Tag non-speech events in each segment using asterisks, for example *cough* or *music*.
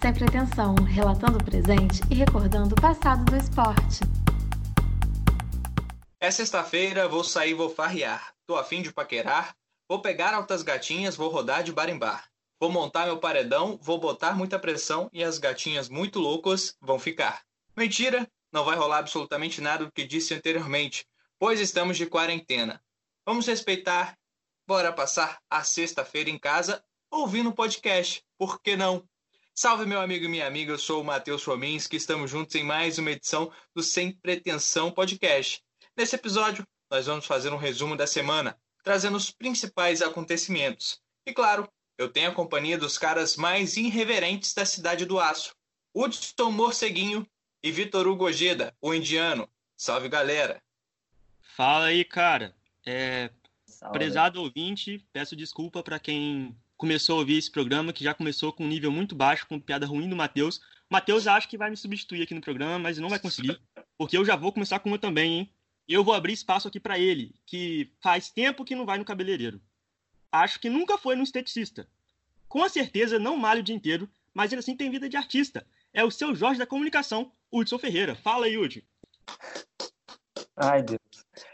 sem pretensão, relatando o presente e recordando o passado do esporte. É sexta-feira, vou sair, vou farrear. Tô afim de paquerar. Vou pegar altas gatinhas, vou rodar de bar em bar. Vou montar meu paredão, vou botar muita pressão e as gatinhas muito loucas vão ficar. Mentira, não vai rolar absolutamente nada do que disse anteriormente, pois estamos de quarentena. Vamos respeitar. Bora passar a sexta-feira em casa ouvindo o podcast. Por que não? Salve, meu amigo e minha amiga. Eu sou o Matheus Fominski. Estamos juntos em mais uma edição do Sem Pretensão Podcast. Nesse episódio, nós vamos fazer um resumo da semana, trazendo os principais acontecimentos. E claro, eu tenho a companhia dos caras mais irreverentes da cidade do Aço. Hudson Morceguinho e Vitor Hugo Ojeda, o indiano. Salve, galera! Fala aí, cara. É... Prezado ouvinte, peço desculpa para quem começou a ouvir esse programa, que já começou com um nível muito baixo, com piada ruim do Matheus. Matheus acha que vai me substituir aqui no programa, mas não vai conseguir, porque eu já vou começar com uma também, hein? Eu vou abrir espaço aqui para ele, que faz tempo que não vai no cabeleireiro. Acho que nunca foi no esteticista. Com certeza não malha o dia inteiro, mas ele assim tem vida de artista. É o seu Jorge da comunicação, Hudson Ferreira. Fala aí, Hudson. Ai, Deus.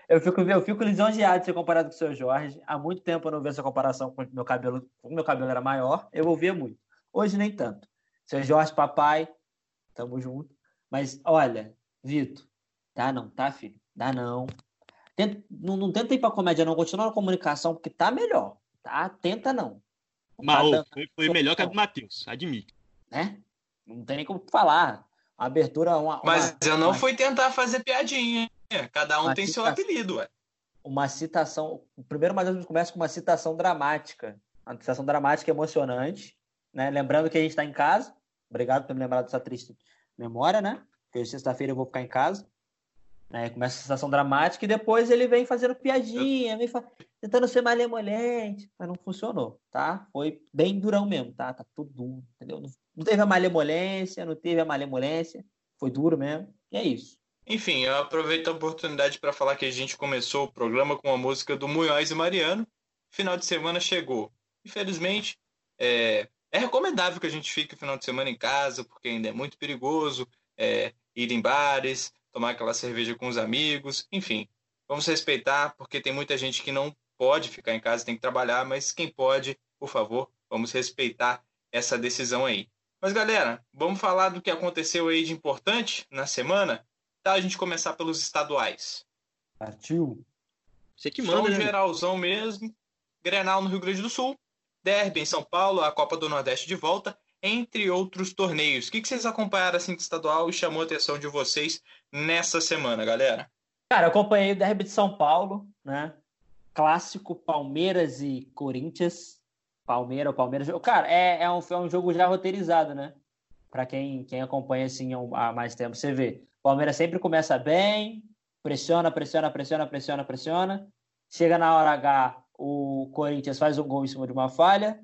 Eu fico, eu fico lisonjeado de ser comparado com o seu Jorge. Há muito tempo eu não vejo essa comparação com meu cabelo. Quando meu cabelo era maior, eu ouvia muito. Hoje nem tanto. Seu Jorge, papai, tamo junto. Mas olha, Vitor, dá não, tá, filho? Dá não. Tenta, não, não tenta ir pra comédia, não. Continua na comunicação, porque tá melhor. Tá? Tenta não. Mas tá foi, foi melhor que a do Matheus, admito. Né? Não tem nem como falar. A abertura. Uma, Mas uma, eu não uma... fui tentar fazer piadinha. Cada um Uma tem seu citação. apelido, ué. Uma citação. O primeiro Matheus começa com uma citação dramática. Uma citação dramática emocionante. Né? Lembrando que a gente está em casa. Obrigado por me lembrar dessa triste memória, né? Porque sexta-feira eu vou ficar em casa. Né? Começa a citação dramática e depois ele vem fazendo piadinha, vem fa... tentando ser malemolente, mas não funcionou, tá? Foi bem durão mesmo, tá? Tá tudo duro, entendeu? Não, não teve a malemolência, não teve a malemolência, foi duro mesmo, e é isso. Enfim, eu aproveito a oportunidade para falar que a gente começou o programa com a música do Munhoz e Mariano. Final de semana chegou. Infelizmente, é, é recomendável que a gente fique o final de semana em casa, porque ainda é muito perigoso é, ir em bares, tomar aquela cerveja com os amigos, enfim. Vamos respeitar, porque tem muita gente que não pode ficar em casa, tem que trabalhar, mas quem pode, por favor, vamos respeitar essa decisão aí. Mas galera, vamos falar do que aconteceu aí de importante na semana? Tá, a gente começar pelos estaduais. Partiu. Você que manda, né? geralzão mesmo. Grenal no Rio Grande do Sul. Derby em São Paulo, a Copa do Nordeste de volta, entre outros torneios. O que que vocês acompanharam assim de estadual e chamou a atenção de vocês nessa semana, galera? Cara, eu acompanhei o Derby de São Paulo, né? Clássico Palmeiras e Corinthians. Palmeiras, Palmeiras. Cara, é, é, um, é um jogo já roteirizado, né? Para quem, quem acompanha assim há mais tempo, você vê. O Palmeiras sempre começa bem, pressiona, pressiona, pressiona, pressiona, pressiona. Chega na hora H, o Corinthians faz um gol em cima de uma falha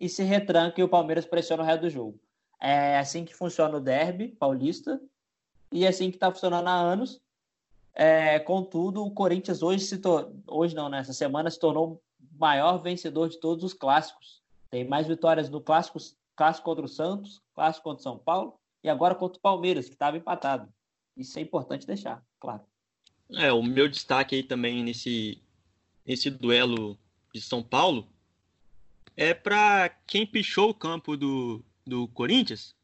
e se retranca e o Palmeiras pressiona o resto do jogo. É assim que funciona o derby paulista e é assim que está funcionando há anos. É, contudo, o Corinthians hoje se tor... hoje não, nessa semana se tornou o maior vencedor de todos os clássicos. Tem mais vitórias no clássico, clássico contra o Santos, clássico contra o São Paulo e agora contra o Palmeiras, que estava empatado. Isso é importante deixar, claro. É, o meu destaque aí também nesse, nesse duelo de São Paulo é para quem pichou o campo do, do Corinthians,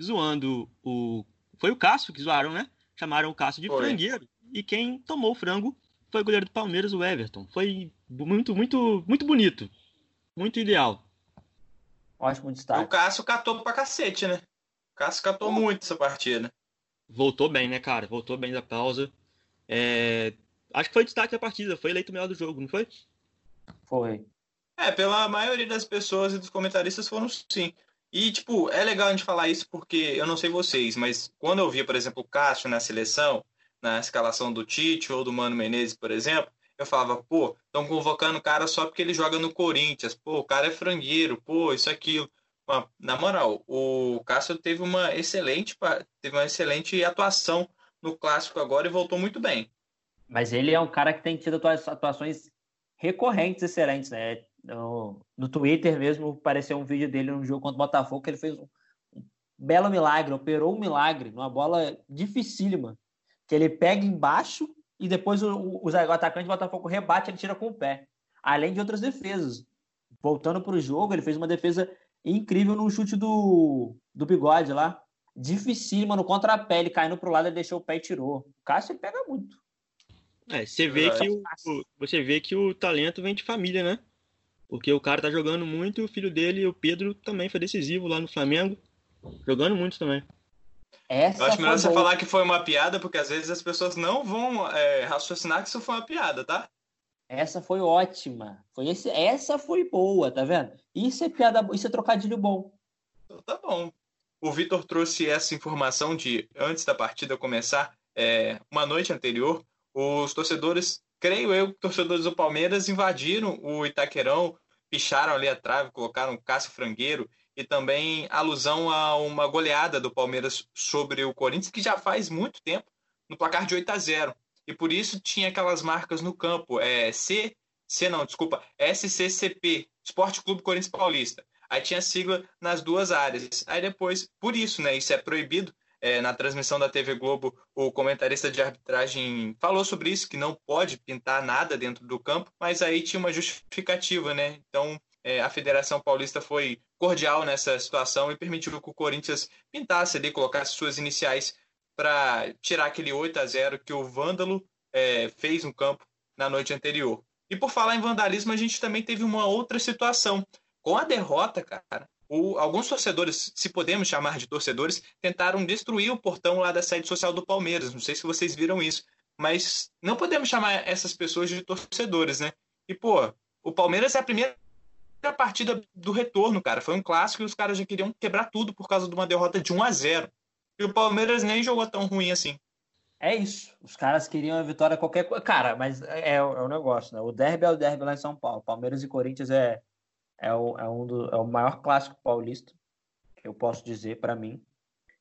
zoando o. Foi o Cássio que zoaram, né? Chamaram o Cássio de Foi. frangueiro. E quem tomou o frango foi o goleiro do Palmeiras, o Everton. Foi muito, muito, muito bonito. Muito ideal. Ótimo O destaque. Cássio catou pra cacete, né? O Cássio catou muito essa partida. Voltou bem, né, cara? Voltou bem da pausa. É, Acho que foi destaque da partida. Foi eleito o melhor do jogo, não foi? Foi. É, pela maioria das pessoas e dos comentaristas foram sim. E, tipo, é legal a gente falar isso porque eu não sei vocês, mas quando eu via, por exemplo, o Cássio na seleção, na escalação do Tite ou do Mano Menezes, por exemplo, eu falava, pô, estão convocando o cara só porque ele joga no Corinthians, pô, o cara é frangueiro, pô, isso, aquilo. Na moral, o Cássio teve uma excelente, teve uma excelente atuação no clássico agora e voltou muito bem. Mas ele é um cara que tem tido atua- atuações recorrentes excelentes, né? No, no Twitter mesmo apareceu um vídeo dele num jogo contra o Botafogo que ele fez um, belo milagre, operou um milagre, numa bola dificílima, que ele pega embaixo e depois o, o, o atacante do Botafogo rebate, ele tira com o pé. Além de outras defesas. Voltando para o jogo, ele fez uma defesa incrível no chute do, do bigode lá. Dificílima no contrapé, ele caindo para o lado, ele deixou o pé e tirou. O Cássio ele pega muito. É, você vê que o, você vê que o talento vem de família, né? Porque o cara tá jogando muito e o filho dele, o Pedro, também foi decisivo lá no Flamengo. Jogando muito também. Essa Eu acho melhor você boa. falar que foi uma piada, porque às vezes as pessoas não vão é, raciocinar que isso foi uma piada, tá? Essa foi ótima. Foi esse, essa foi boa, tá vendo? Isso é piada, isso é trocadilho bom. Então, tá bom. O Vitor trouxe essa informação de antes da partida começar, é, uma noite anterior, os torcedores, creio eu, torcedores do Palmeiras invadiram o Itaquerão, picharam ali a trave, colocaram Cássio Frangueiro e também alusão a uma goleada do Palmeiras sobre o Corinthians, que já faz muito tempo, no placar de 8 a 0. E por isso tinha aquelas marcas no campo, é C, C não, desculpa, SCCP, Esporte Clube Corinthians Paulista. Aí tinha sigla nas duas áreas. Aí depois, por isso, né, isso é proibido, é, na transmissão da TV Globo, o comentarista de arbitragem falou sobre isso, que não pode pintar nada dentro do campo, mas aí tinha uma justificativa, né? Então, é, a Federação Paulista foi cordial nessa situação e permitiu que o Corinthians pintasse ali, colocasse suas iniciais para tirar aquele 8 a 0 que o Vândalo é, fez no campo na noite anterior. E por falar em vandalismo, a gente também teve uma outra situação. Com a derrota, cara, o, alguns torcedores, se podemos chamar de torcedores, tentaram destruir o portão lá da sede social do Palmeiras. Não sei se vocês viram isso, mas não podemos chamar essas pessoas de torcedores, né? E, pô, o Palmeiras é a primeira partida do retorno, cara. Foi um clássico e os caras já queriam quebrar tudo por causa de uma derrota de 1 a 0 E o Palmeiras nem jogou tão ruim assim. É isso. Os caras queriam a vitória qualquer coisa. Cara, mas é, é o negócio, né? O derby é o derby lá em São Paulo. Palmeiras e Corinthians é, é, o, é, um do, é o maior clássico paulista, que eu posso dizer para mim.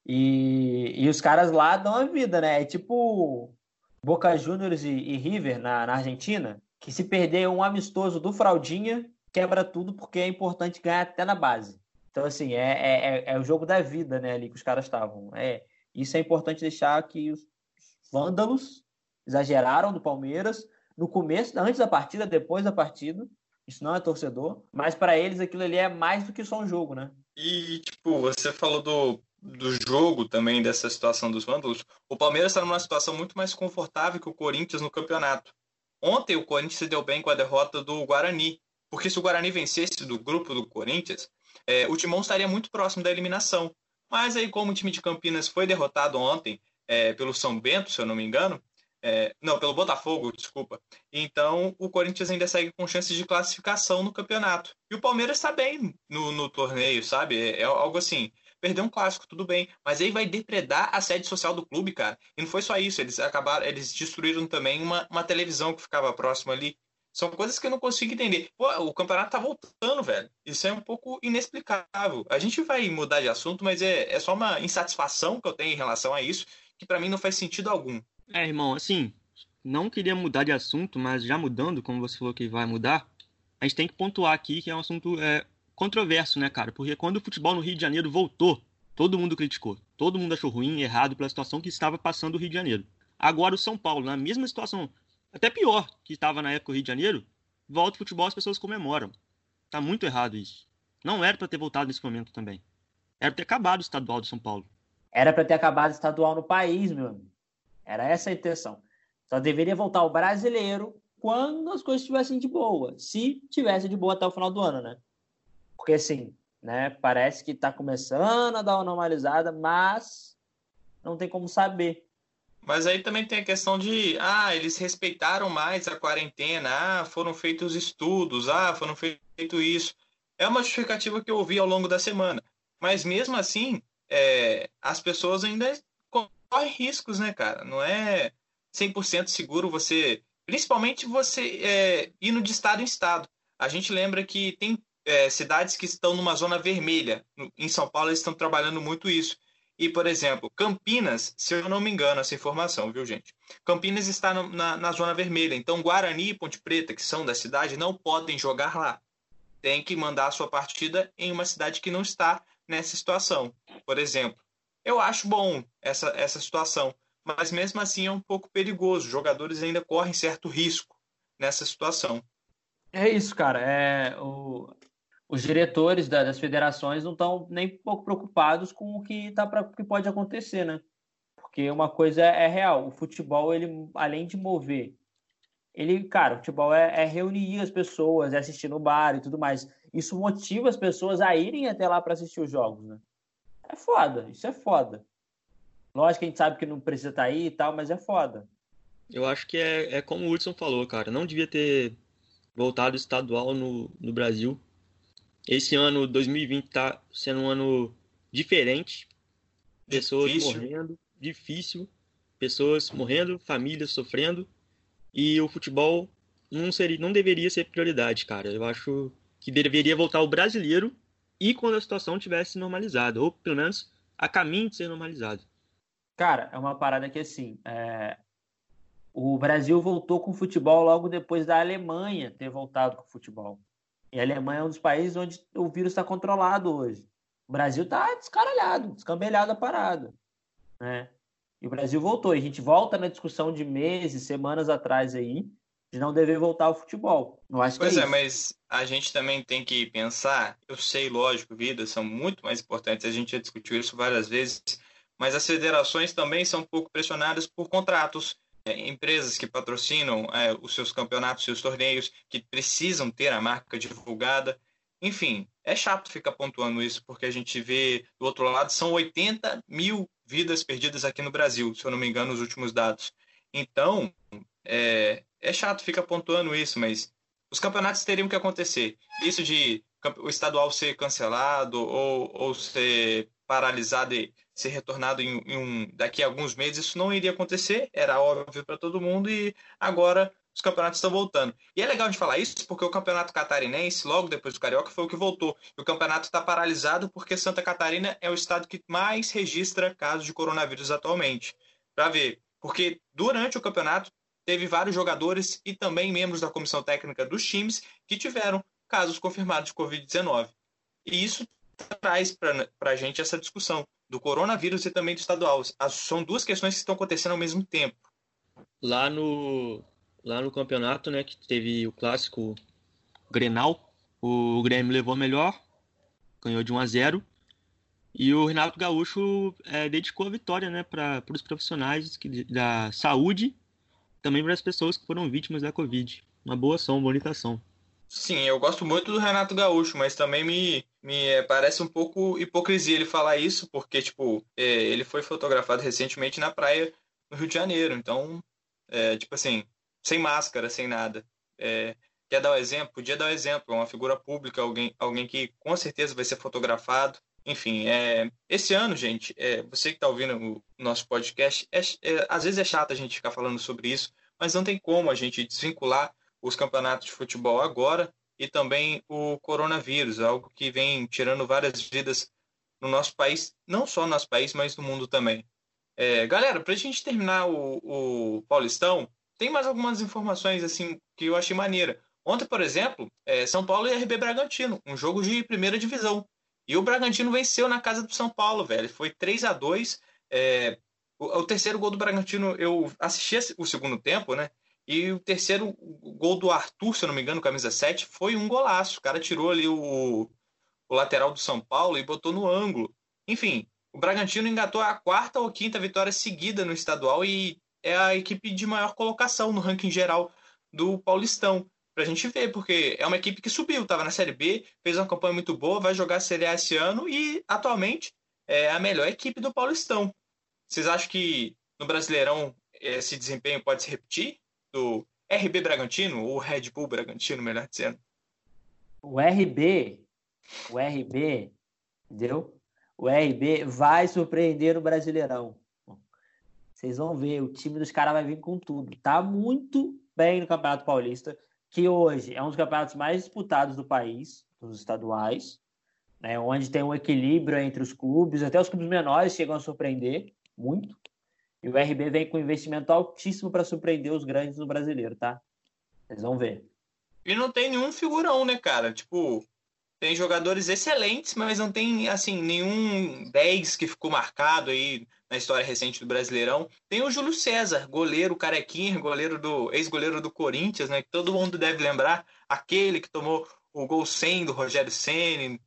E, e os caras lá dão a vida, né? É tipo Boca Juniors e, e River na, na Argentina, que se perder um amistoso do Fraldinha, quebra tudo porque é importante ganhar até na base. Então, assim, é, é, é, é o jogo da vida, né, ali que os caras estavam. É, isso é importante deixar que os vândalos exageraram do Palmeiras no começo, antes da partida, depois da partida. Isso não é torcedor, mas para eles aquilo ali é mais do que só um jogo, né? E, tipo, você falou do, do jogo também, dessa situação dos vândalos. O Palmeiras está numa situação muito mais confortável que o Corinthians no campeonato. Ontem o Corinthians se deu bem com a derrota do Guarani, porque se o Guarani vencesse do grupo do Corinthians, é, o Timão estaria muito próximo da eliminação. Mas aí, como o time de Campinas foi derrotado ontem é, pelo São Bento, se eu não me engano, é, não, pelo Botafogo, desculpa. Então, o Corinthians ainda segue com chances de classificação no campeonato. E o Palmeiras está bem no, no, torneio, sabe? É, é, algo assim. Perdeu um clássico, tudo bem. Mas aí vai depredar a sede social do clube, cara. E não foi só isso. Eles acabaram, eles destruíram também uma, uma televisão que ficava próxima ali. São coisas que eu não consigo entender. Pô, o campeonato tá voltando, velho. Isso é um pouco inexplicável. A gente vai mudar de assunto, mas é, é só uma insatisfação que eu tenho em relação a isso, que para mim não faz sentido algum. É, irmão, assim, não queria mudar de assunto, mas já mudando, como você falou que vai mudar, a gente tem que pontuar aqui que é um assunto é, controverso, né, cara? Porque quando o futebol no Rio de Janeiro voltou, todo mundo criticou. Todo mundo achou ruim, errado pela situação que estava passando o Rio de Janeiro. Agora o São Paulo, na mesma situação até pior que estava na época o Rio de Janeiro, volta o futebol as pessoas comemoram. Tá muito errado isso. Não era para ter voltado nesse momento também. Era para ter acabado o estadual de São Paulo. Era para ter acabado o estadual no país, meu amigo. Era essa a intenção. Só deveria voltar o brasileiro quando as coisas estivessem de boa. Se tivesse de boa até o final do ano, né? Porque assim, né? Parece que está começando a dar uma normalizada, mas não tem como saber. Mas aí também tem a questão de, ah, eles respeitaram mais a quarentena, ah, foram feitos estudos, ah, foram feito isso. É uma justificativa que eu ouvi ao longo da semana. Mas mesmo assim, é, as pessoas ainda correm riscos, né, cara? Não é 100% seguro você, principalmente você é, indo de estado em estado. A gente lembra que tem é, cidades que estão numa zona vermelha. Em São Paulo, eles estão trabalhando muito isso e, por exemplo, Campinas, se eu não me engano, essa informação, viu, gente? Campinas está no, na, na zona vermelha. Então, Guarani e Ponte Preta, que são da cidade, não podem jogar lá. Tem que mandar a sua partida em uma cidade que não está nessa situação. por exemplo. Eu acho bom essa, essa situação, mas mesmo assim é um pouco perigoso. Os jogadores ainda correm certo risco nessa situação. É isso, cara. É, o, os diretores da, das federações não estão nem pouco preocupados com o que, tá pra, que pode acontecer, né? Porque uma coisa é, é real, o futebol, ele, além de mover, ele, cara, o futebol é, é reunir as pessoas, é assistir no bar e tudo mais. Isso motiva as pessoas a irem até lá para assistir os jogos, né? É foda, isso é foda. Lógico que a gente sabe que não precisa estar tá aí e tal, mas é foda. Eu acho que é, é como o Hudson falou, cara. Não devia ter voltado estadual no, no Brasil. Esse ano, 2020, tá sendo um ano diferente. Pessoas difícil. morrendo, difícil. Pessoas morrendo, famílias sofrendo. E o futebol não, seria, não deveria ser prioridade, cara. Eu acho que deveria voltar o brasileiro e quando a situação tivesse normalizada, ou pelo menos a caminho de ser normalizado. Cara, é uma parada que assim, é... o Brasil voltou com o futebol logo depois da Alemanha ter voltado com o futebol. E a Alemanha é um dos países onde o vírus está controlado hoje. O Brasil está descaralhado, descambelhado a parada. Né? E o Brasil voltou. E a gente volta na discussão de meses, semanas atrás aí, de não dever voltar ao futebol. Eu acho pois é, é, mas a gente também tem que pensar, eu sei, lógico, vidas são muito mais importantes, a gente já discutiu isso várias vezes, mas as federações também são um pouco pressionadas por contratos, empresas que patrocinam é, os seus campeonatos, seus torneios, que precisam ter a marca divulgada. Enfim, é chato ficar pontuando isso, porque a gente vê do outro lado, são 80 mil vidas perdidas aqui no Brasil, se eu não me engano, os últimos dados. Então, é, é chato ficar pontuando isso, mas os campeonatos teriam que acontecer. Isso de o estadual ser cancelado ou, ou ser paralisado e ser retornado em, em um, daqui a alguns meses, isso não iria acontecer, era óbvio para todo mundo e agora os campeonatos estão voltando. E é legal gente falar isso porque o campeonato catarinense, logo depois do Carioca, foi o que voltou. E o campeonato está paralisado porque Santa Catarina é o estado que mais registra casos de coronavírus atualmente. Para ver, porque durante o campeonato teve vários jogadores e também membros da comissão técnica dos times que tiveram casos confirmados de Covid-19. E isso traz para a gente essa discussão do coronavírus e também do estadual. As, são duas questões que estão acontecendo ao mesmo tempo. Lá no, lá no campeonato, né, que teve o clássico Grenal, o Grêmio levou melhor, ganhou de 1 a 0 e o Renato Gaúcho é, dedicou a vitória né, para os profissionais que, da saúde também para as pessoas que foram vítimas da Covid. Uma boa ação, uma bonita ação. Sim, eu gosto muito do Renato Gaúcho, mas também me, me é, parece um pouco hipocrisia ele falar isso, porque, tipo, é, ele foi fotografado recentemente na praia no Rio de Janeiro, então, é, tipo assim, sem máscara, sem nada. É, quer dar o um exemplo? Podia dar o um exemplo, é uma figura pública, alguém, alguém que com certeza vai ser fotografado, enfim, é, esse ano, gente, você que está ouvindo o nosso podcast, é, é, às vezes é chato a gente ficar falando sobre isso, mas não tem como a gente desvincular os campeonatos de futebol agora e também o coronavírus, algo que vem tirando várias vidas no nosso país, não só no nosso país, mas no mundo também. É, galera, para a gente terminar o, o, Paulistão, tem mais algumas informações assim que eu achei maneira. Ontem, por exemplo, é, São Paulo e RB Bragantino, um jogo de primeira divisão. E o Bragantino venceu na casa do São Paulo, velho. Foi 3 a 2 é, o, o, terceiro gol do Bragantino, eu assisti o segundo tempo, né? E o terceiro gol do Arthur, se eu não me engano, camisa 7, foi um golaço. O cara tirou ali o, o lateral do São Paulo e botou no ângulo. Enfim, o Bragantino engatou a quarta ou quinta vitória seguida no estadual e é a equipe de maior colocação no ranking geral do Paulistão pra gente ver, porque é uma equipe que subiu, estava na Série B, fez uma campanha muito boa, vai jogar a Série A esse ano e atualmente é a melhor equipe do Paulistão. Vocês acham que no Brasileirão esse desempenho pode se repetir? Do RB Bragantino, ou Red Bull Bragantino, melhor dizendo? O RB, o RB, entendeu? O RB vai surpreender o Brasileirão. Vocês vão ver, o time dos caras vai vir com tudo. Tá muito bem no Campeonato Paulista que hoje é um dos campeonatos mais disputados do país, dos estaduais, né, onde tem um equilíbrio entre os clubes, até os clubes menores chegam a surpreender muito. E o RB vem com investimento altíssimo para surpreender os grandes no brasileiro, tá? Vocês vão ver. E não tem nenhum figurão, né, cara? Tipo, tem jogadores excelentes, mas não tem assim nenhum 10 que ficou marcado aí na história recente do Brasileirão. Tem o Júlio César, goleiro carequinha, goleiro do ex-goleiro do Corinthians, né, que todo mundo deve lembrar, aquele que tomou o gol 100 do Rogério Ceni.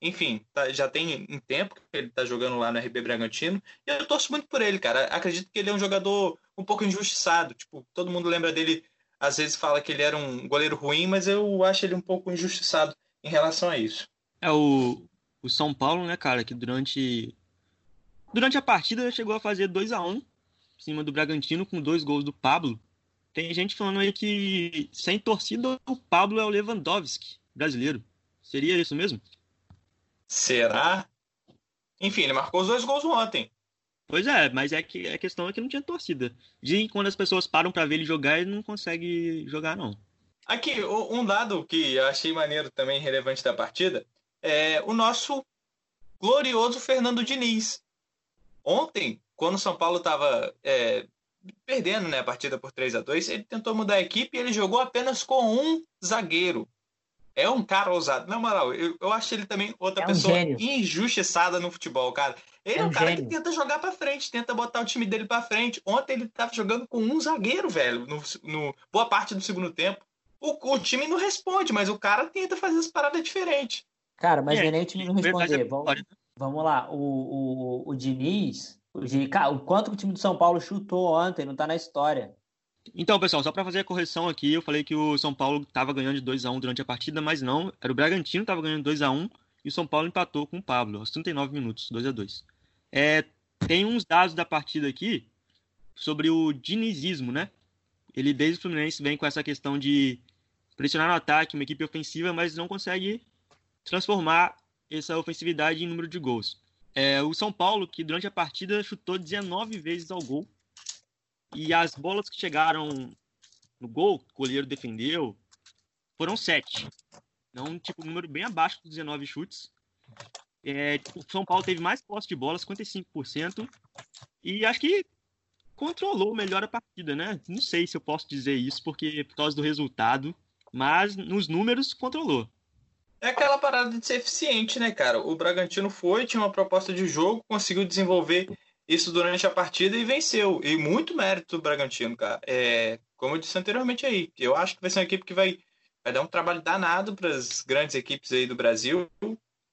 Enfim, tá, já tem um tempo que ele tá jogando lá no RB Bragantino, e eu torço muito por ele, cara. Acredito que ele é um jogador um pouco injustiçado, tipo, todo mundo lembra dele, às vezes fala que ele era um goleiro ruim, mas eu acho ele um pouco injustiçado em relação a isso. É o, o São Paulo, né, cara, que durante durante a partida chegou a fazer 2 a 1 em cima do Bragantino com dois gols do Pablo. Tem gente falando aí que sem torcida o Pablo é o Lewandowski brasileiro. Seria isso mesmo? Será? Enfim, ele marcou os dois gols ontem. Pois é, mas é que a questão é que não tinha torcida. Que quando as pessoas param para ver ele jogar, ele não consegue jogar, não. Aqui, um dado que eu achei maneiro também, relevante da partida, é o nosso glorioso Fernando Diniz. Ontem, quando o São Paulo estava é, perdendo né, a partida por 3 a 2 ele tentou mudar a equipe e ele jogou apenas com um zagueiro. É um cara ousado. Na moral, eu, eu acho ele também outra É um pessoa gênio. injustiçada no futebol, cara. Ele é, É um um cara gênio. que tenta jogar pra frente, tenta botar o time dele pra frente. Ontem ele tava jogando com um zagueiro, velho, no, no boa parte do segundo tempo. O, o time não responde, mas o cara tenta fazer as paradas diferentes. Cara, mas É, é nem o time não verdade responder. é Vamos, vamos lá. O, o, o Diniz, o, Diniz, cara, o quanto que o time do São Paulo chutou ontem, não tá na história. Então, pessoal, só para fazer a correção aqui, eu falei que o São Paulo estava ganhando de 2 a 1 durante a partida, mas não, era o Bragantino que estava ganhando 2 a 1 e o São Paulo empatou com o Pablo aos 39 minutos, 2 a 2. É, tem uns dados da partida aqui sobre o dinizismo, né? Ele desde o Fluminense vem com essa questão de pressionar no ataque, uma equipe ofensiva, mas não consegue transformar essa ofensividade em número de gols. É, o São Paulo, que durante a partida chutou 19 vezes ao gol, e as bolas que chegaram no gol, que o goleiro defendeu, foram 7. Então, tipo, um número bem abaixo dos 19 chutes. É, o São Paulo teve mais posse de bola, 55%, e acho que controlou melhor a partida, né? Não sei se eu posso dizer isso porque por causa do resultado, mas nos números controlou. É aquela parada de ser eficiente, né, cara? O Bragantino foi, tinha uma proposta de jogo, conseguiu desenvolver isso durante a partida e venceu. E muito mérito do Bragantino, cara. É, como eu disse anteriormente aí, eu acho que vai ser uma equipe que vai, vai dar um trabalho danado para as grandes equipes aí do Brasil.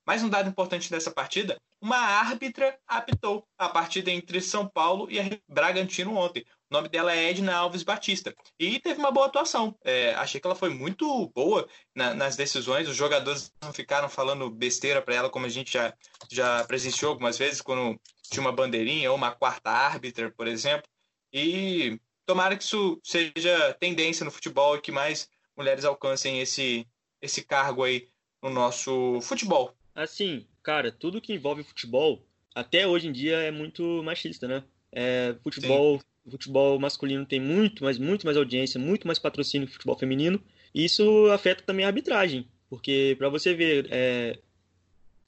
Mais um dado importante dessa partida: uma árbitra apitou a partida entre São Paulo e Bragantino ontem. O nome dela é Edna Alves Batista. E teve uma boa atuação. É, achei que ela foi muito boa na, nas decisões. Os jogadores não ficaram falando besteira para ela, como a gente já, já presenciou algumas vezes, quando tinha uma bandeirinha ou uma quarta árbitra, por exemplo. E tomara que isso seja tendência no futebol e que mais mulheres alcancem esse, esse cargo aí no nosso futebol. Assim, cara, tudo que envolve futebol, até hoje em dia é muito machista, né? É, futebol, futebol masculino tem muito, mas muito mais audiência, muito mais patrocínio que futebol feminino. E isso afeta também a arbitragem, porque para você ver é,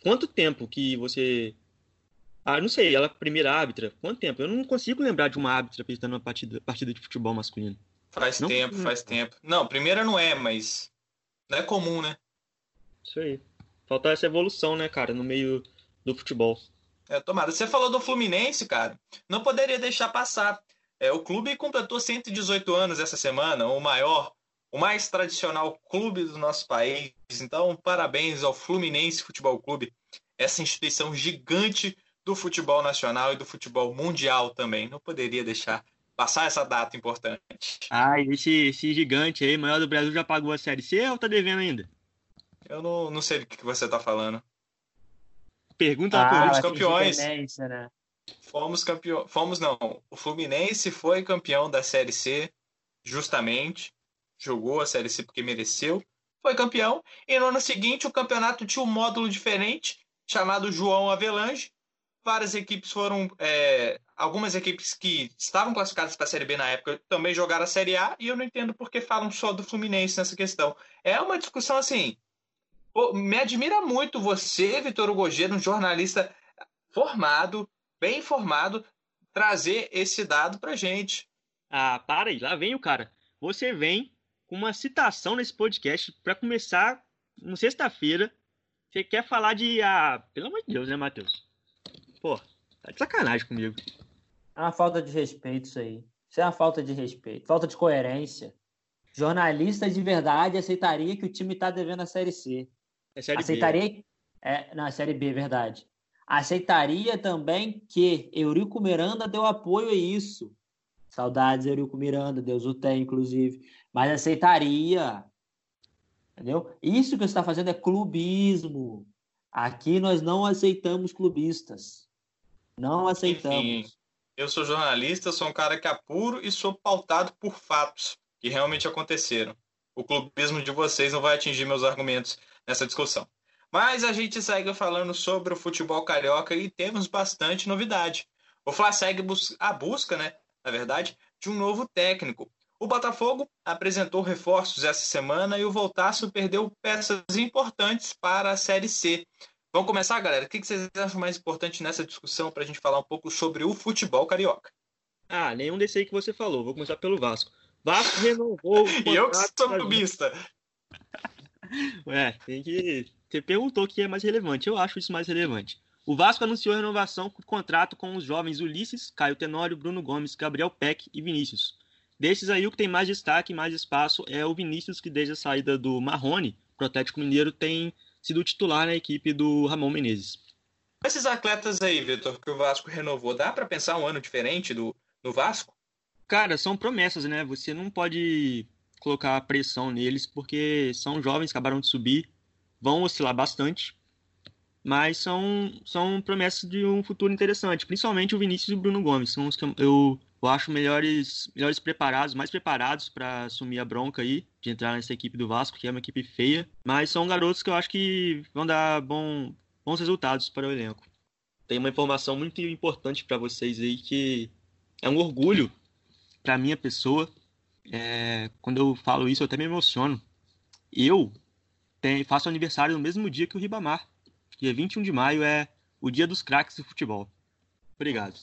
quanto tempo que você ah, não sei, ela é a primeira árbitra, quanto tempo? Eu não consigo lembrar de uma árbitra apitando uma partida, partida de futebol masculino. Faz Não- tempo, faz tempo. Não, primeira não é, mas não é comum, né? Isso aí. Falta essa evolução, né, cara, no meio do futebol. É, tomara. Você falou do Fluminense, cara. Não poderia deixar passar. É, o clube completou 118 anos essa semana, o maior, o mais tradicional clube do nosso país. Então, parabéns ao Fluminense Futebol Clube, essa instituição gigante do futebol nacional e do futebol mundial também. Não poderia deixar passar essa data importante. Ah, esse, esse gigante aí, maior do Brasil, já pagou a Série C ou tá devendo ainda? Eu não, não sei do que você está falando. Pergunta Ah, acho que campeões. né? Fomos campeões. Fomos não. O Fluminense foi campeão da Série C, justamente. Jogou a Série C porque mereceu. Foi campeão. E no ano seguinte o campeonato tinha um módulo diferente, chamado João Avelange. Várias equipes foram. é, algumas equipes que estavam classificadas para a Série B na época também jogaram a Série A. E eu não entendo por que falam só do Fluminense nessa questão. É uma discussão assim. me admira muito você, Vitor Hugo um jornalista formado, bem informado, trazer esse dado pra gente. Ah, para aí, lá vem o cara. Você vem com uma citação nesse podcast para começar na sexta-feira Você quer falar de. Ah, pelo amor de Deus, né, Matheus? Pô, tá de sacanagem comigo. É uma falta de respeito isso aí. Isso é uma falta de respeito, falta de coerência. Jornalista de verdade aceitaria que o time tá devendo a Série C. É série aceitaria. B. É, na Série B, verdade. Aceitaria também que Eurico Miranda deu apoio a isso. Saudades, Eurico Miranda, Deus o tem, inclusive. Mas aceitaria. Entendeu? Isso que você está fazendo é clubismo. Aqui nós não aceitamos clubistas. Não aceitamos. Enfim, eu sou jornalista, sou um cara que apuro e sou pautado por fatos que realmente aconteceram. O clubismo de vocês não vai atingir meus argumentos nessa discussão. Mas a gente segue falando sobre o futebol carioca e temos bastante novidade. O Fla segue a busca, né, na verdade, de um novo técnico. O Botafogo apresentou reforços essa semana e o Voltaço perdeu peças importantes para a Série C. Vamos começar, galera? O que vocês acham mais importante nessa discussão para a gente falar um pouco sobre o futebol carioca? Ah, nenhum desse aí que você falou. Vou começar pelo Vasco. Vasco renovou. *laughs* e eu que sou clubista. Ué, *laughs* tem que. Você perguntou o que é mais relevante. Eu acho isso mais relevante. O Vasco anunciou a renovação com contrato com os jovens Ulisses, Caio Tenório, Bruno Gomes, Gabriel Peck e Vinícius. Desses aí, o que tem mais destaque e mais espaço é o Vinícius, que desde a saída do Marrone, pro Atlético Mineiro, tem sido titular na equipe do Ramon Menezes. Esses atletas aí, Vitor, que o Vasco renovou, dá para pensar um ano diferente do, do Vasco? Cara, são promessas, né? Você não pode colocar pressão neles, porque são jovens, acabaram de subir, vão oscilar bastante, mas são, são promessas de um futuro interessante, principalmente o Vinícius e o Bruno Gomes, são os que eu eu acho melhores, melhores preparados, mais preparados para assumir a bronca aí, de entrar nessa equipe do Vasco, que é uma equipe feia, mas são garotos que eu acho que vão dar bom, bons resultados para o elenco. Tem uma informação muito importante para vocês aí que é um orgulho para minha pessoa. É, quando eu falo isso, eu até me emociono. Eu tenho, faço aniversário no mesmo dia que o Ribamar. Dia 21 de maio é o dia dos craques do futebol. Obrigado.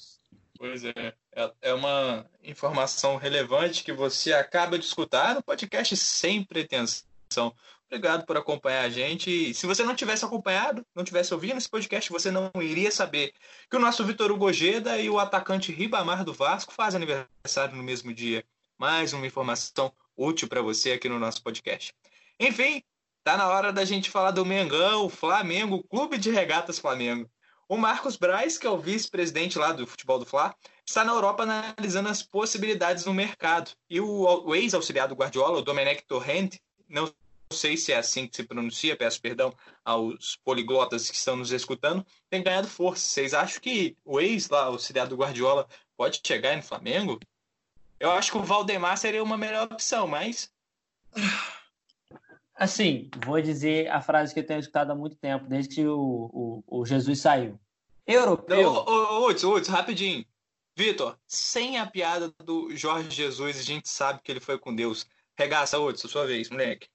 Pois é. É, é uma informação relevante que você acaba de escutar no podcast sem pretensão. Obrigado por acompanhar a gente. E se você não tivesse acompanhado, não tivesse ouvido esse podcast, você não iria saber que o nosso Vitor Hugo e o atacante Ribamar do Vasco fazem aniversário no mesmo dia. Mais uma informação útil para você aqui no nosso podcast. Enfim, tá na hora da gente falar do Mengão, Flamengo, Clube de Regatas Flamengo. O Marcos Braz, que é o vice-presidente lá do futebol do Fla, está na Europa analisando as possibilidades no mercado. E o, ex-auxiliar do Guardiola, o Domenech Torrent, não sei se é assim que se pronuncia, peço perdão aos poliglotas que estão nos escutando, tem ganhado força. Vocês acham que o ex-auxiliar do Guardiola pode chegar no Flamengo? Eu acho que o Valdemar seria uma melhor opção, mas. *sighs* Assim, vou dizer a frase que eu tenho escutado há muito tempo, desde que o, o, o Jesus saiu. Europeu. Ô, ô, rapidinho. Vitor, sem a piada do Jorge Jesus, a gente sabe que ele foi com Deus. Regaça, Hudson, sua vez, moleque.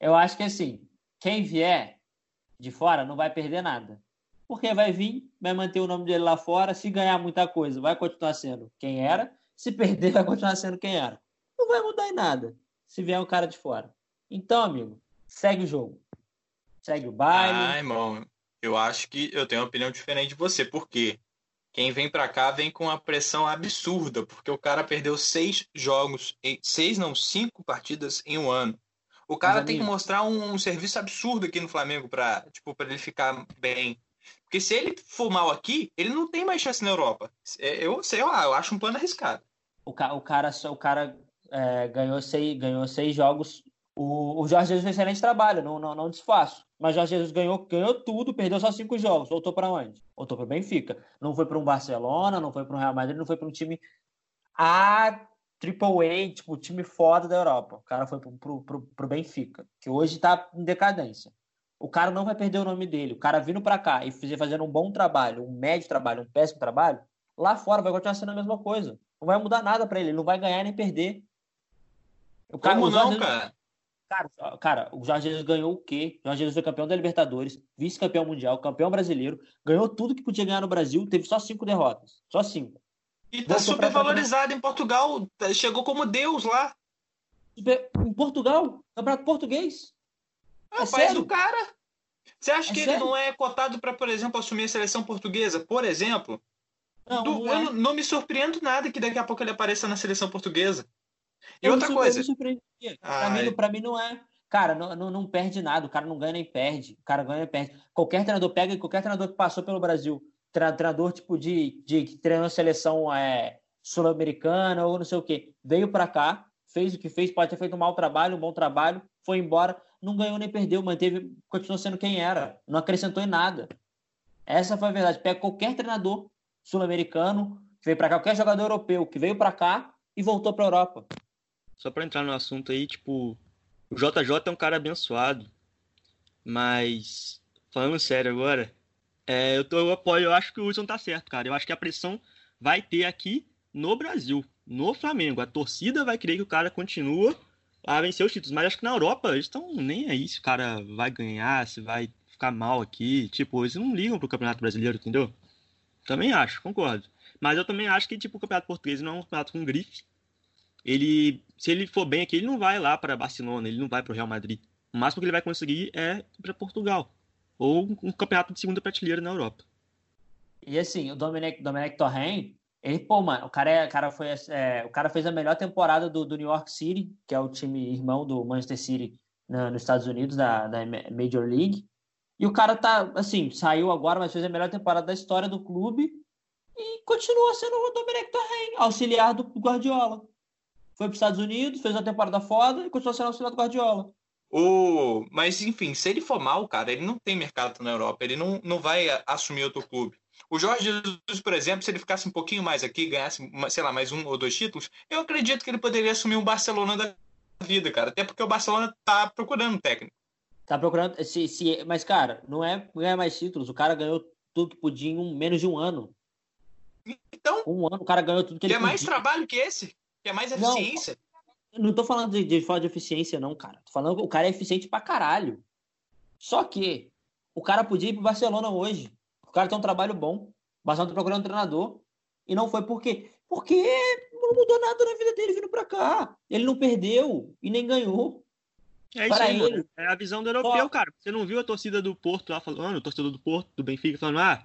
Eu acho que assim, quem vier de fora não vai perder nada. Porque vai vir, vai manter o nome dele lá fora. Se ganhar muita coisa, vai continuar sendo quem era. Se perder, *laughs* vai continuar sendo quem era. Não vai mudar em nada se vier um cara de fora. Então, amigo, segue o jogo. Segue o baile. Ah, irmão, eu acho que eu tenho uma opinião diferente de você. Por quê? Quem vem para cá vem com uma pressão absurda, porque o cara perdeu seis jogos, seis não, cinco partidas em um ano. O cara tem que mostrar um, um, serviço absurdo aqui no Flamengo para tipo, pra ele ficar bem. Porque se ele for mal aqui, ele não tem mais chance na Europa. É, eu sei lá, eu acho um plano arriscado. O, ca o cara, o cara é, ganhou, seis, ganhou seis jogos o, o Jorge Jesus fez excelente trabalho, não, não, não desfaço. Mas Jorge Jesus ganhou, ganhou tudo, perdeu só cinco jogos. Voltou para onde? Voltou para o Benfica. Não foi para um Barcelona, não foi para um Real Madrid, não foi para um time A, Triple A, tipo, time foda da Europa. O cara foi para o Benfica, que hoje está em decadência. O cara não vai perder o nome dele. O cara vindo para cá e fazendo um bom trabalho, um médio trabalho, um péssimo trabalho, lá fora vai continuar sendo a mesma coisa. Não vai mudar nada para ele. Ele não vai ganhar nem perder. O cara, Como não, cara? Cara, cara, o Jorge Jesus ganhou o quê? O Jorge Jesus foi campeão da Libertadores, vice-campeão mundial, campeão brasileiro, ganhou tudo que podia ganhar no Brasil, teve só cinco derrotas. Só cinco. E tá super valorizado em Portugal, chegou como Deus lá. Em Portugal? Campeonato português? É, é o país do cara. Você acha é que sério? ele não é cotado para, por exemplo, assumir a seleção portuguesa? Por exemplo, não, do, não é. eu não me surpreendo nada que daqui a pouco ele apareça na seleção portuguesa. E eu outra coisa. Para mim, pra mim não é. Cara, não, não, não, perde nada, o cara não ganha nem perde. O cara ganha nem perde. Qualquer treinador pega qualquer treinador que passou pelo Brasil, treinador tipo de, de que treinou seleção é, sul-americana ou não sei o que, veio para cá, fez o que fez, pode ter feito um mau trabalho, um bom trabalho, foi embora, não ganhou nem perdeu, manteve, continuou sendo quem era, não acrescentou em nada. Essa foi a verdade. Pega qualquer treinador sul-americano que veio para cá, qualquer jogador europeu que veio para cá e voltou para Europa. Só para entrar no assunto aí, tipo, o JJ é um cara abençoado, mas falando sério agora, é, eu, tô, eu apoio, eu acho que o Wilson tá certo, cara. Eu acho que a pressão vai ter aqui no Brasil, no Flamengo. A torcida vai querer que o cara continue a vencer os títulos, mas acho que na Europa eles estão nem aí se o cara vai ganhar, se vai ficar mal aqui. Tipo, eles não ligam pro Campeonato Brasileiro, entendeu? Também acho, concordo. Mas eu também acho que tipo, o Campeonato Português não é um campeonato com grife. Ele, se ele for bem aqui, ele não vai lá para Barcelona, ele não vai para o Real Madrid. O máximo que ele vai conseguir é para Portugal ou um campeonato de segunda prateleira na Europa. E assim, o Dominic, Dominic Torren, ele, pô, mano, o cara, é, o cara, foi, é, o cara fez a melhor temporada do, do New York City, que é o time irmão do Manchester City na, nos Estados Unidos, da, da Major League. E o cara tá, assim, saiu agora, mas fez a melhor temporada da história do clube e continua sendo o Dominic Torren, auxiliar do Guardiola. Foi para os Estados Unidos, fez uma temporada foda e continua sendo auxiliar do Guardiola. O... Mas, enfim, se ele for mal, cara, ele não tem mercado na Europa, ele não, não vai assumir outro clube. O Jorge Jesus, por exemplo, se ele ficasse um pouquinho mais aqui, ganhasse, sei lá, mais um ou dois títulos, eu acredito que ele poderia assumir um Barcelona da vida, cara. Até porque o Barcelona tá procurando um técnico. Tá procurando. Se, se, mas, cara, não é ganhar mais títulos. O cara ganhou tudo que podia em um, menos de um ano. Então. Um ano o cara ganhou tudo que ele é mais trabalho que esse? Que é mais eficiência? Não, não tô falando de, de falta de eficiência, não, cara. Tô falando que o cara é eficiente pra caralho. Só que o cara podia ir pro Barcelona hoje. O cara tem um trabalho bom. O Barcelona tá procurando um treinador. E não foi por quê? Porque não mudou nada na vida dele vindo pra cá. Ele não perdeu e nem ganhou. É isso aí, ele. É a visão do europeu, Só... cara. Você não viu a torcida do Porto lá falando, o torcedor do Porto, do Benfica, falando, ah,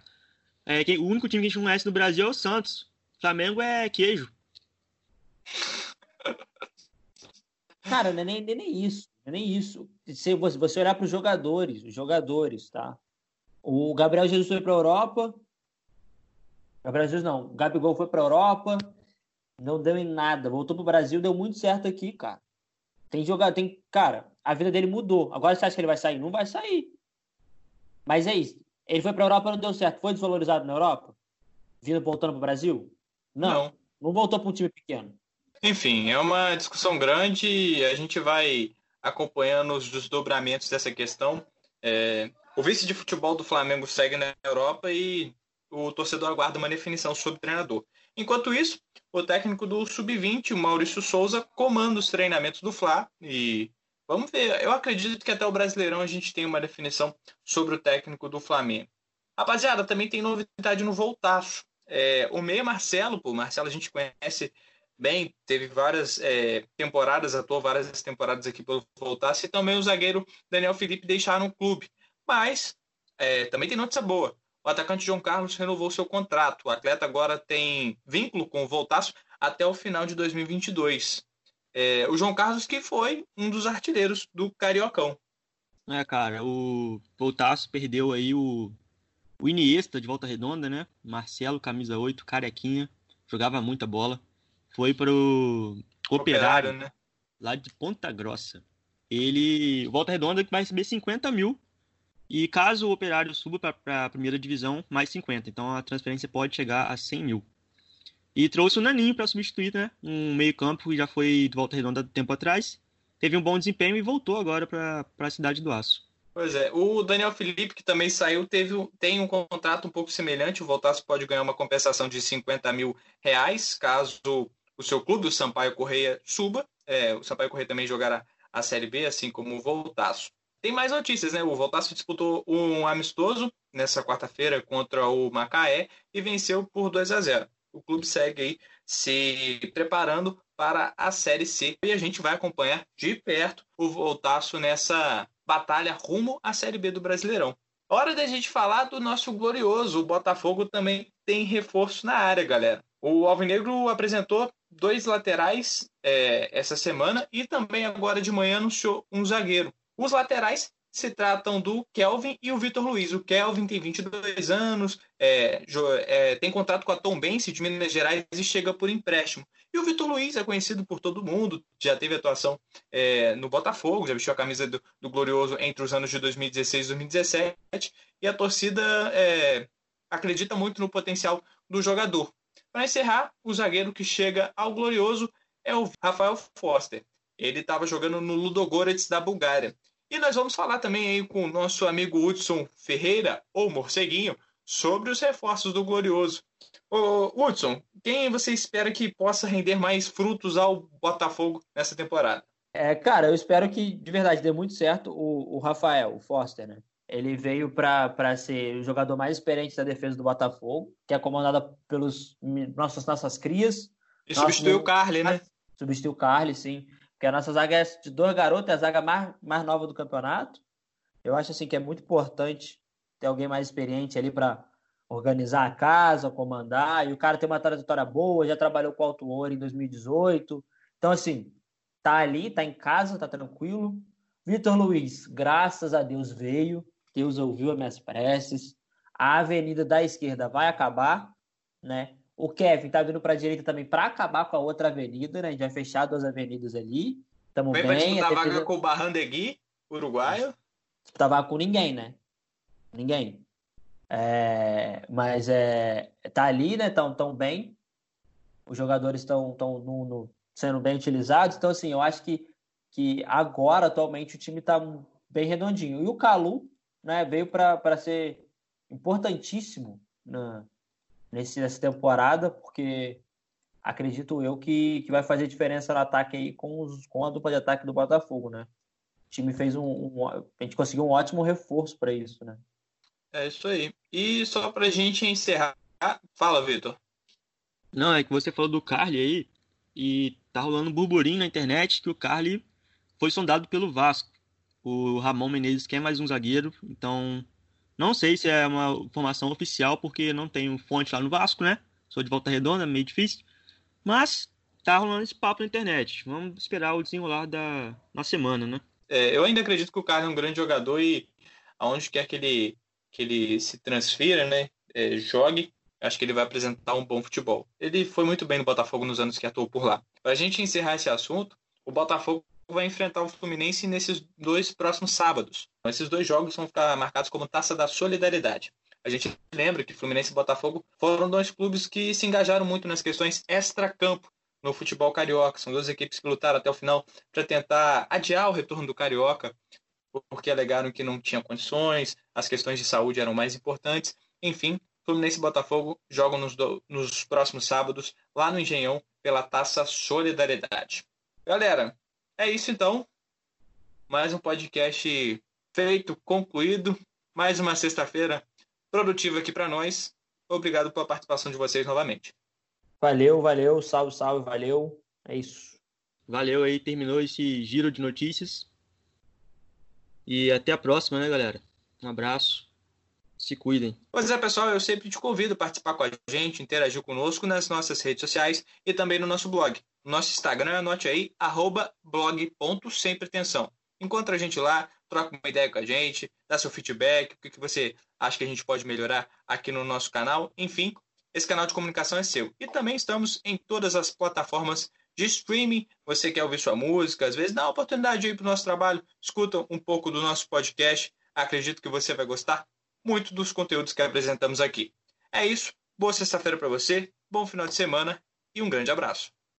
é, quem, o único time que a gente conhece no Brasil é o Santos. Flamengo é queijo. Cara, não é nem, nem isso. Não é nem isso. Se você, você olhar para os jogadores, os jogadores, tá? O Gabriel Jesus foi para a Europa. Gabriel Jesus não. O Gabigol foi para a Europa. Não deu em nada. Voltou para o Brasil, deu muito certo aqui, cara. Tem jogador, tem. Cara, a vida dele mudou. Agora você acha que ele vai sair? Não vai sair. Mas é isso. Ele foi para a Europa não deu certo. Foi desvalorizado na Europa? Vindo voltando para o Brasil? Não. Não, não voltou para um time pequeno. Enfim, é uma discussão grande e a gente vai acompanhando os desdobramentos dessa questão. É, o vice de futebol do Flamengo segue na Europa e o torcedor aguarda uma definição sobre treinador. Enquanto isso, o técnico do Sub-20, o Maurício Souza, comanda os treinamentos do Fla e vamos ver. Eu acredito que até o Brasileirão a gente tem uma definição sobre o técnico do Flamengo. Rapaziada, também tem novidade no Voltaço. É, o meia Marcelo, pô, Marcelo a gente conhece bem, teve várias é, temporadas, atuou várias temporadas aqui pelo Voltasse, e também o zagueiro Daniel Felipe deixaram o clube. Mas é, também tem notícia boa. O atacante João Carlos renovou seu contrato. O atleta agora tem vínculo com o Voltaço até o final de 2022. É, o João Carlos que foi um dos artilheiros do Cariocão. É, cara, o Voltaço perdeu aí o, o Iniesta de volta redonda, né? Marcelo, camisa 8, carequinha, jogava muita bola foi pro Operário, Operário né? lá de Ponta Grossa. Ele, Volta Redonda, vai receber 50 mil. E caso o Operário suba para a primeira divisão, mais 50. Então a transferência pode chegar a 100 mil. E trouxe o Naninho para substituir, né? Um meio-campo que já foi de Volta Redonda tempo atrás. Teve um bom desempenho e voltou agora para a cidade do Aço. Pois é, o Daniel Felipe, que também saiu, teve, tem um contrato um pouco semelhante. O Voltaço pode ganhar uma compensação de 50 mil reais, caso o seu clube, o Sampaio Correia, suba. É, o Sampaio Correia também jogará a Série B, assim como o Voltaço. Tem mais notícias, né? O Voltaço disputou um amistoso nessa quarta-feira contra o Macaé e venceu por 2 a 0. O clube segue aí se preparando para a Série C e a gente vai acompanhar de perto o Voltaço nessa batalha rumo à Série B do Brasileirão. Hora da gente falar do nosso glorioso. O Botafogo também tem reforço na área, galera. O Alvinegro apresentou dois laterais é, essa semana e também agora de manhã anunciou um zagueiro. Os laterais se tratam do Kelvin e o Vitor Luiz. O Kelvin tem 22 anos, é, é, tem contrato com a Tom Bense de Minas Gerais e chega por empréstimo. E o Vitor Luiz é conhecido por todo mundo, já teve atuação é, no Botafogo, já vestiu a camisa do, do, Glorioso entre os anos de 2016 e 2017, e a torcida é, acredita muito no potencial do jogador. Para encerrar, o zagueiro que chega ao Glorioso é o Rafael Foster. Ele estava jogando no Ludogorets da Bulgária. E nós vamos falar também aí com o nosso amigo Hudson Ferreira, ou Morceguinho, sobre os reforços do Glorioso. Ô, Hudson, quem você espera que possa render mais frutos ao Botafogo nessa temporada? É, cara, eu espero que de verdade dê muito certo o, o Rafael, o Foster, né? Ele veio para ser o jogador mais experiente da defesa do Botafogo, que é comandada pelos nossas, nossas crias. E substituiu o Carly, né? Substituiu o Carly, sim. Porque a nossa zaga é de dois garotos, é a zaga mais, mais nova do campeonato. Eu acho assim que é muito importante ter alguém mais experiente ali para organizar a casa, comandar. E o cara tem uma trajetória boa, já trabalhou com o Alto Ouro em 2018. Então, assim, tá ali, tá em casa, tá tranquilo. Vitor Luiz, graças a Deus veio. Deus ouviu as minhas preces. A avenida da esquerda vai acabar, né? O Kevin tá vindo para a direita também para acabar com a outra avenida, né? A gente vai fechar duas avenidas ali. Tamo bem. Vai disputar vaga com o Barrandegui, uruguaio. Disputar vaga com ninguém, né? Ninguém. É, mas é, tá ali, né? Tão, tão bem. Os jogadores estão tão no, no, sendo bem utilizados. Então, assim, eu acho que, que agora, atualmente, o time tá bem redondinho. E o Calu, né, veio para ser importantíssimo na, nesse, nessa temporada, porque acredito eu que, que vai fazer diferença no ataque aí com, os, com a dupla de ataque do Botafogo, né? O time fez um, um a gente conseguiu um ótimo reforço para isso, né? É isso aí. E só para a gente encerrar, fala, Vitor. Não, é que você falou do Carly aí e tá rolando um burburinho na internet que o Carly foi sondado pelo Vasco. O Ramon Menezes quer mais um zagueiro, então não sei se é uma informação oficial, porque não tenho fonte lá no Vasco, né? Sou de volta redonda, meio difícil. Mas tá rolando esse papo na internet. Vamos esperar o desenrolar da na semana, né? É, eu ainda acredito que o cara é um grande jogador e aonde quer que ele, que ele se transfira, né? É, jogue, acho que ele vai apresentar um bom futebol. Ele foi muito bem no Botafogo nos anos que atuou por lá. Para gente encerrar esse assunto, o Botafogo vai enfrentar o Fluminense nesses dois próximos sábados. Então, esses dois jogos vão ficar marcados como Taça da Solidariedade. A gente lembra que Fluminense e Botafogo foram dois clubes que se engajaram muito nas questões extra-campo no futebol carioca. São duas equipes que lutaram até o final para tentar adiar o retorno do carioca, porque alegaram que não tinha condições, as questões de saúde eram mais importantes. Enfim, Fluminense e Botafogo jogam nos, do, nos próximos sábados lá no Engenhão pela Taça Solidariedade. Galera, é isso então. Mais um podcast feito, concluído. Mais uma sexta-feira produtiva aqui para nós. Obrigado pela participação de vocês novamente. Valeu, valeu, salve, salve, valeu. É isso. Valeu aí, terminou esse giro de notícias. E até a próxima, né, galera? Um abraço. Se cuidem. Pois é, pessoal, eu sempre te convido a participar com a gente, interagir conosco nas nossas redes sociais e também no nosso blog. Nosso Instagram, anote aí, arroba blog.sempretensão. Encontra a gente lá, troca uma ideia com a gente, dá seu feedback, o que, que você acha que a gente pode melhorar aqui no nosso canal. Enfim, esse canal de comunicação é seu. E também estamos em todas as plataformas de streaming. Você quer ouvir sua música, às vezes dá uma oportunidade aí para o nosso trabalho, escuta um pouco do nosso podcast. Acredito que você vai gostar muito dos conteúdos que apresentamos aqui. É isso. Boa sexta-feira para você, bom final de semana e um grande abraço.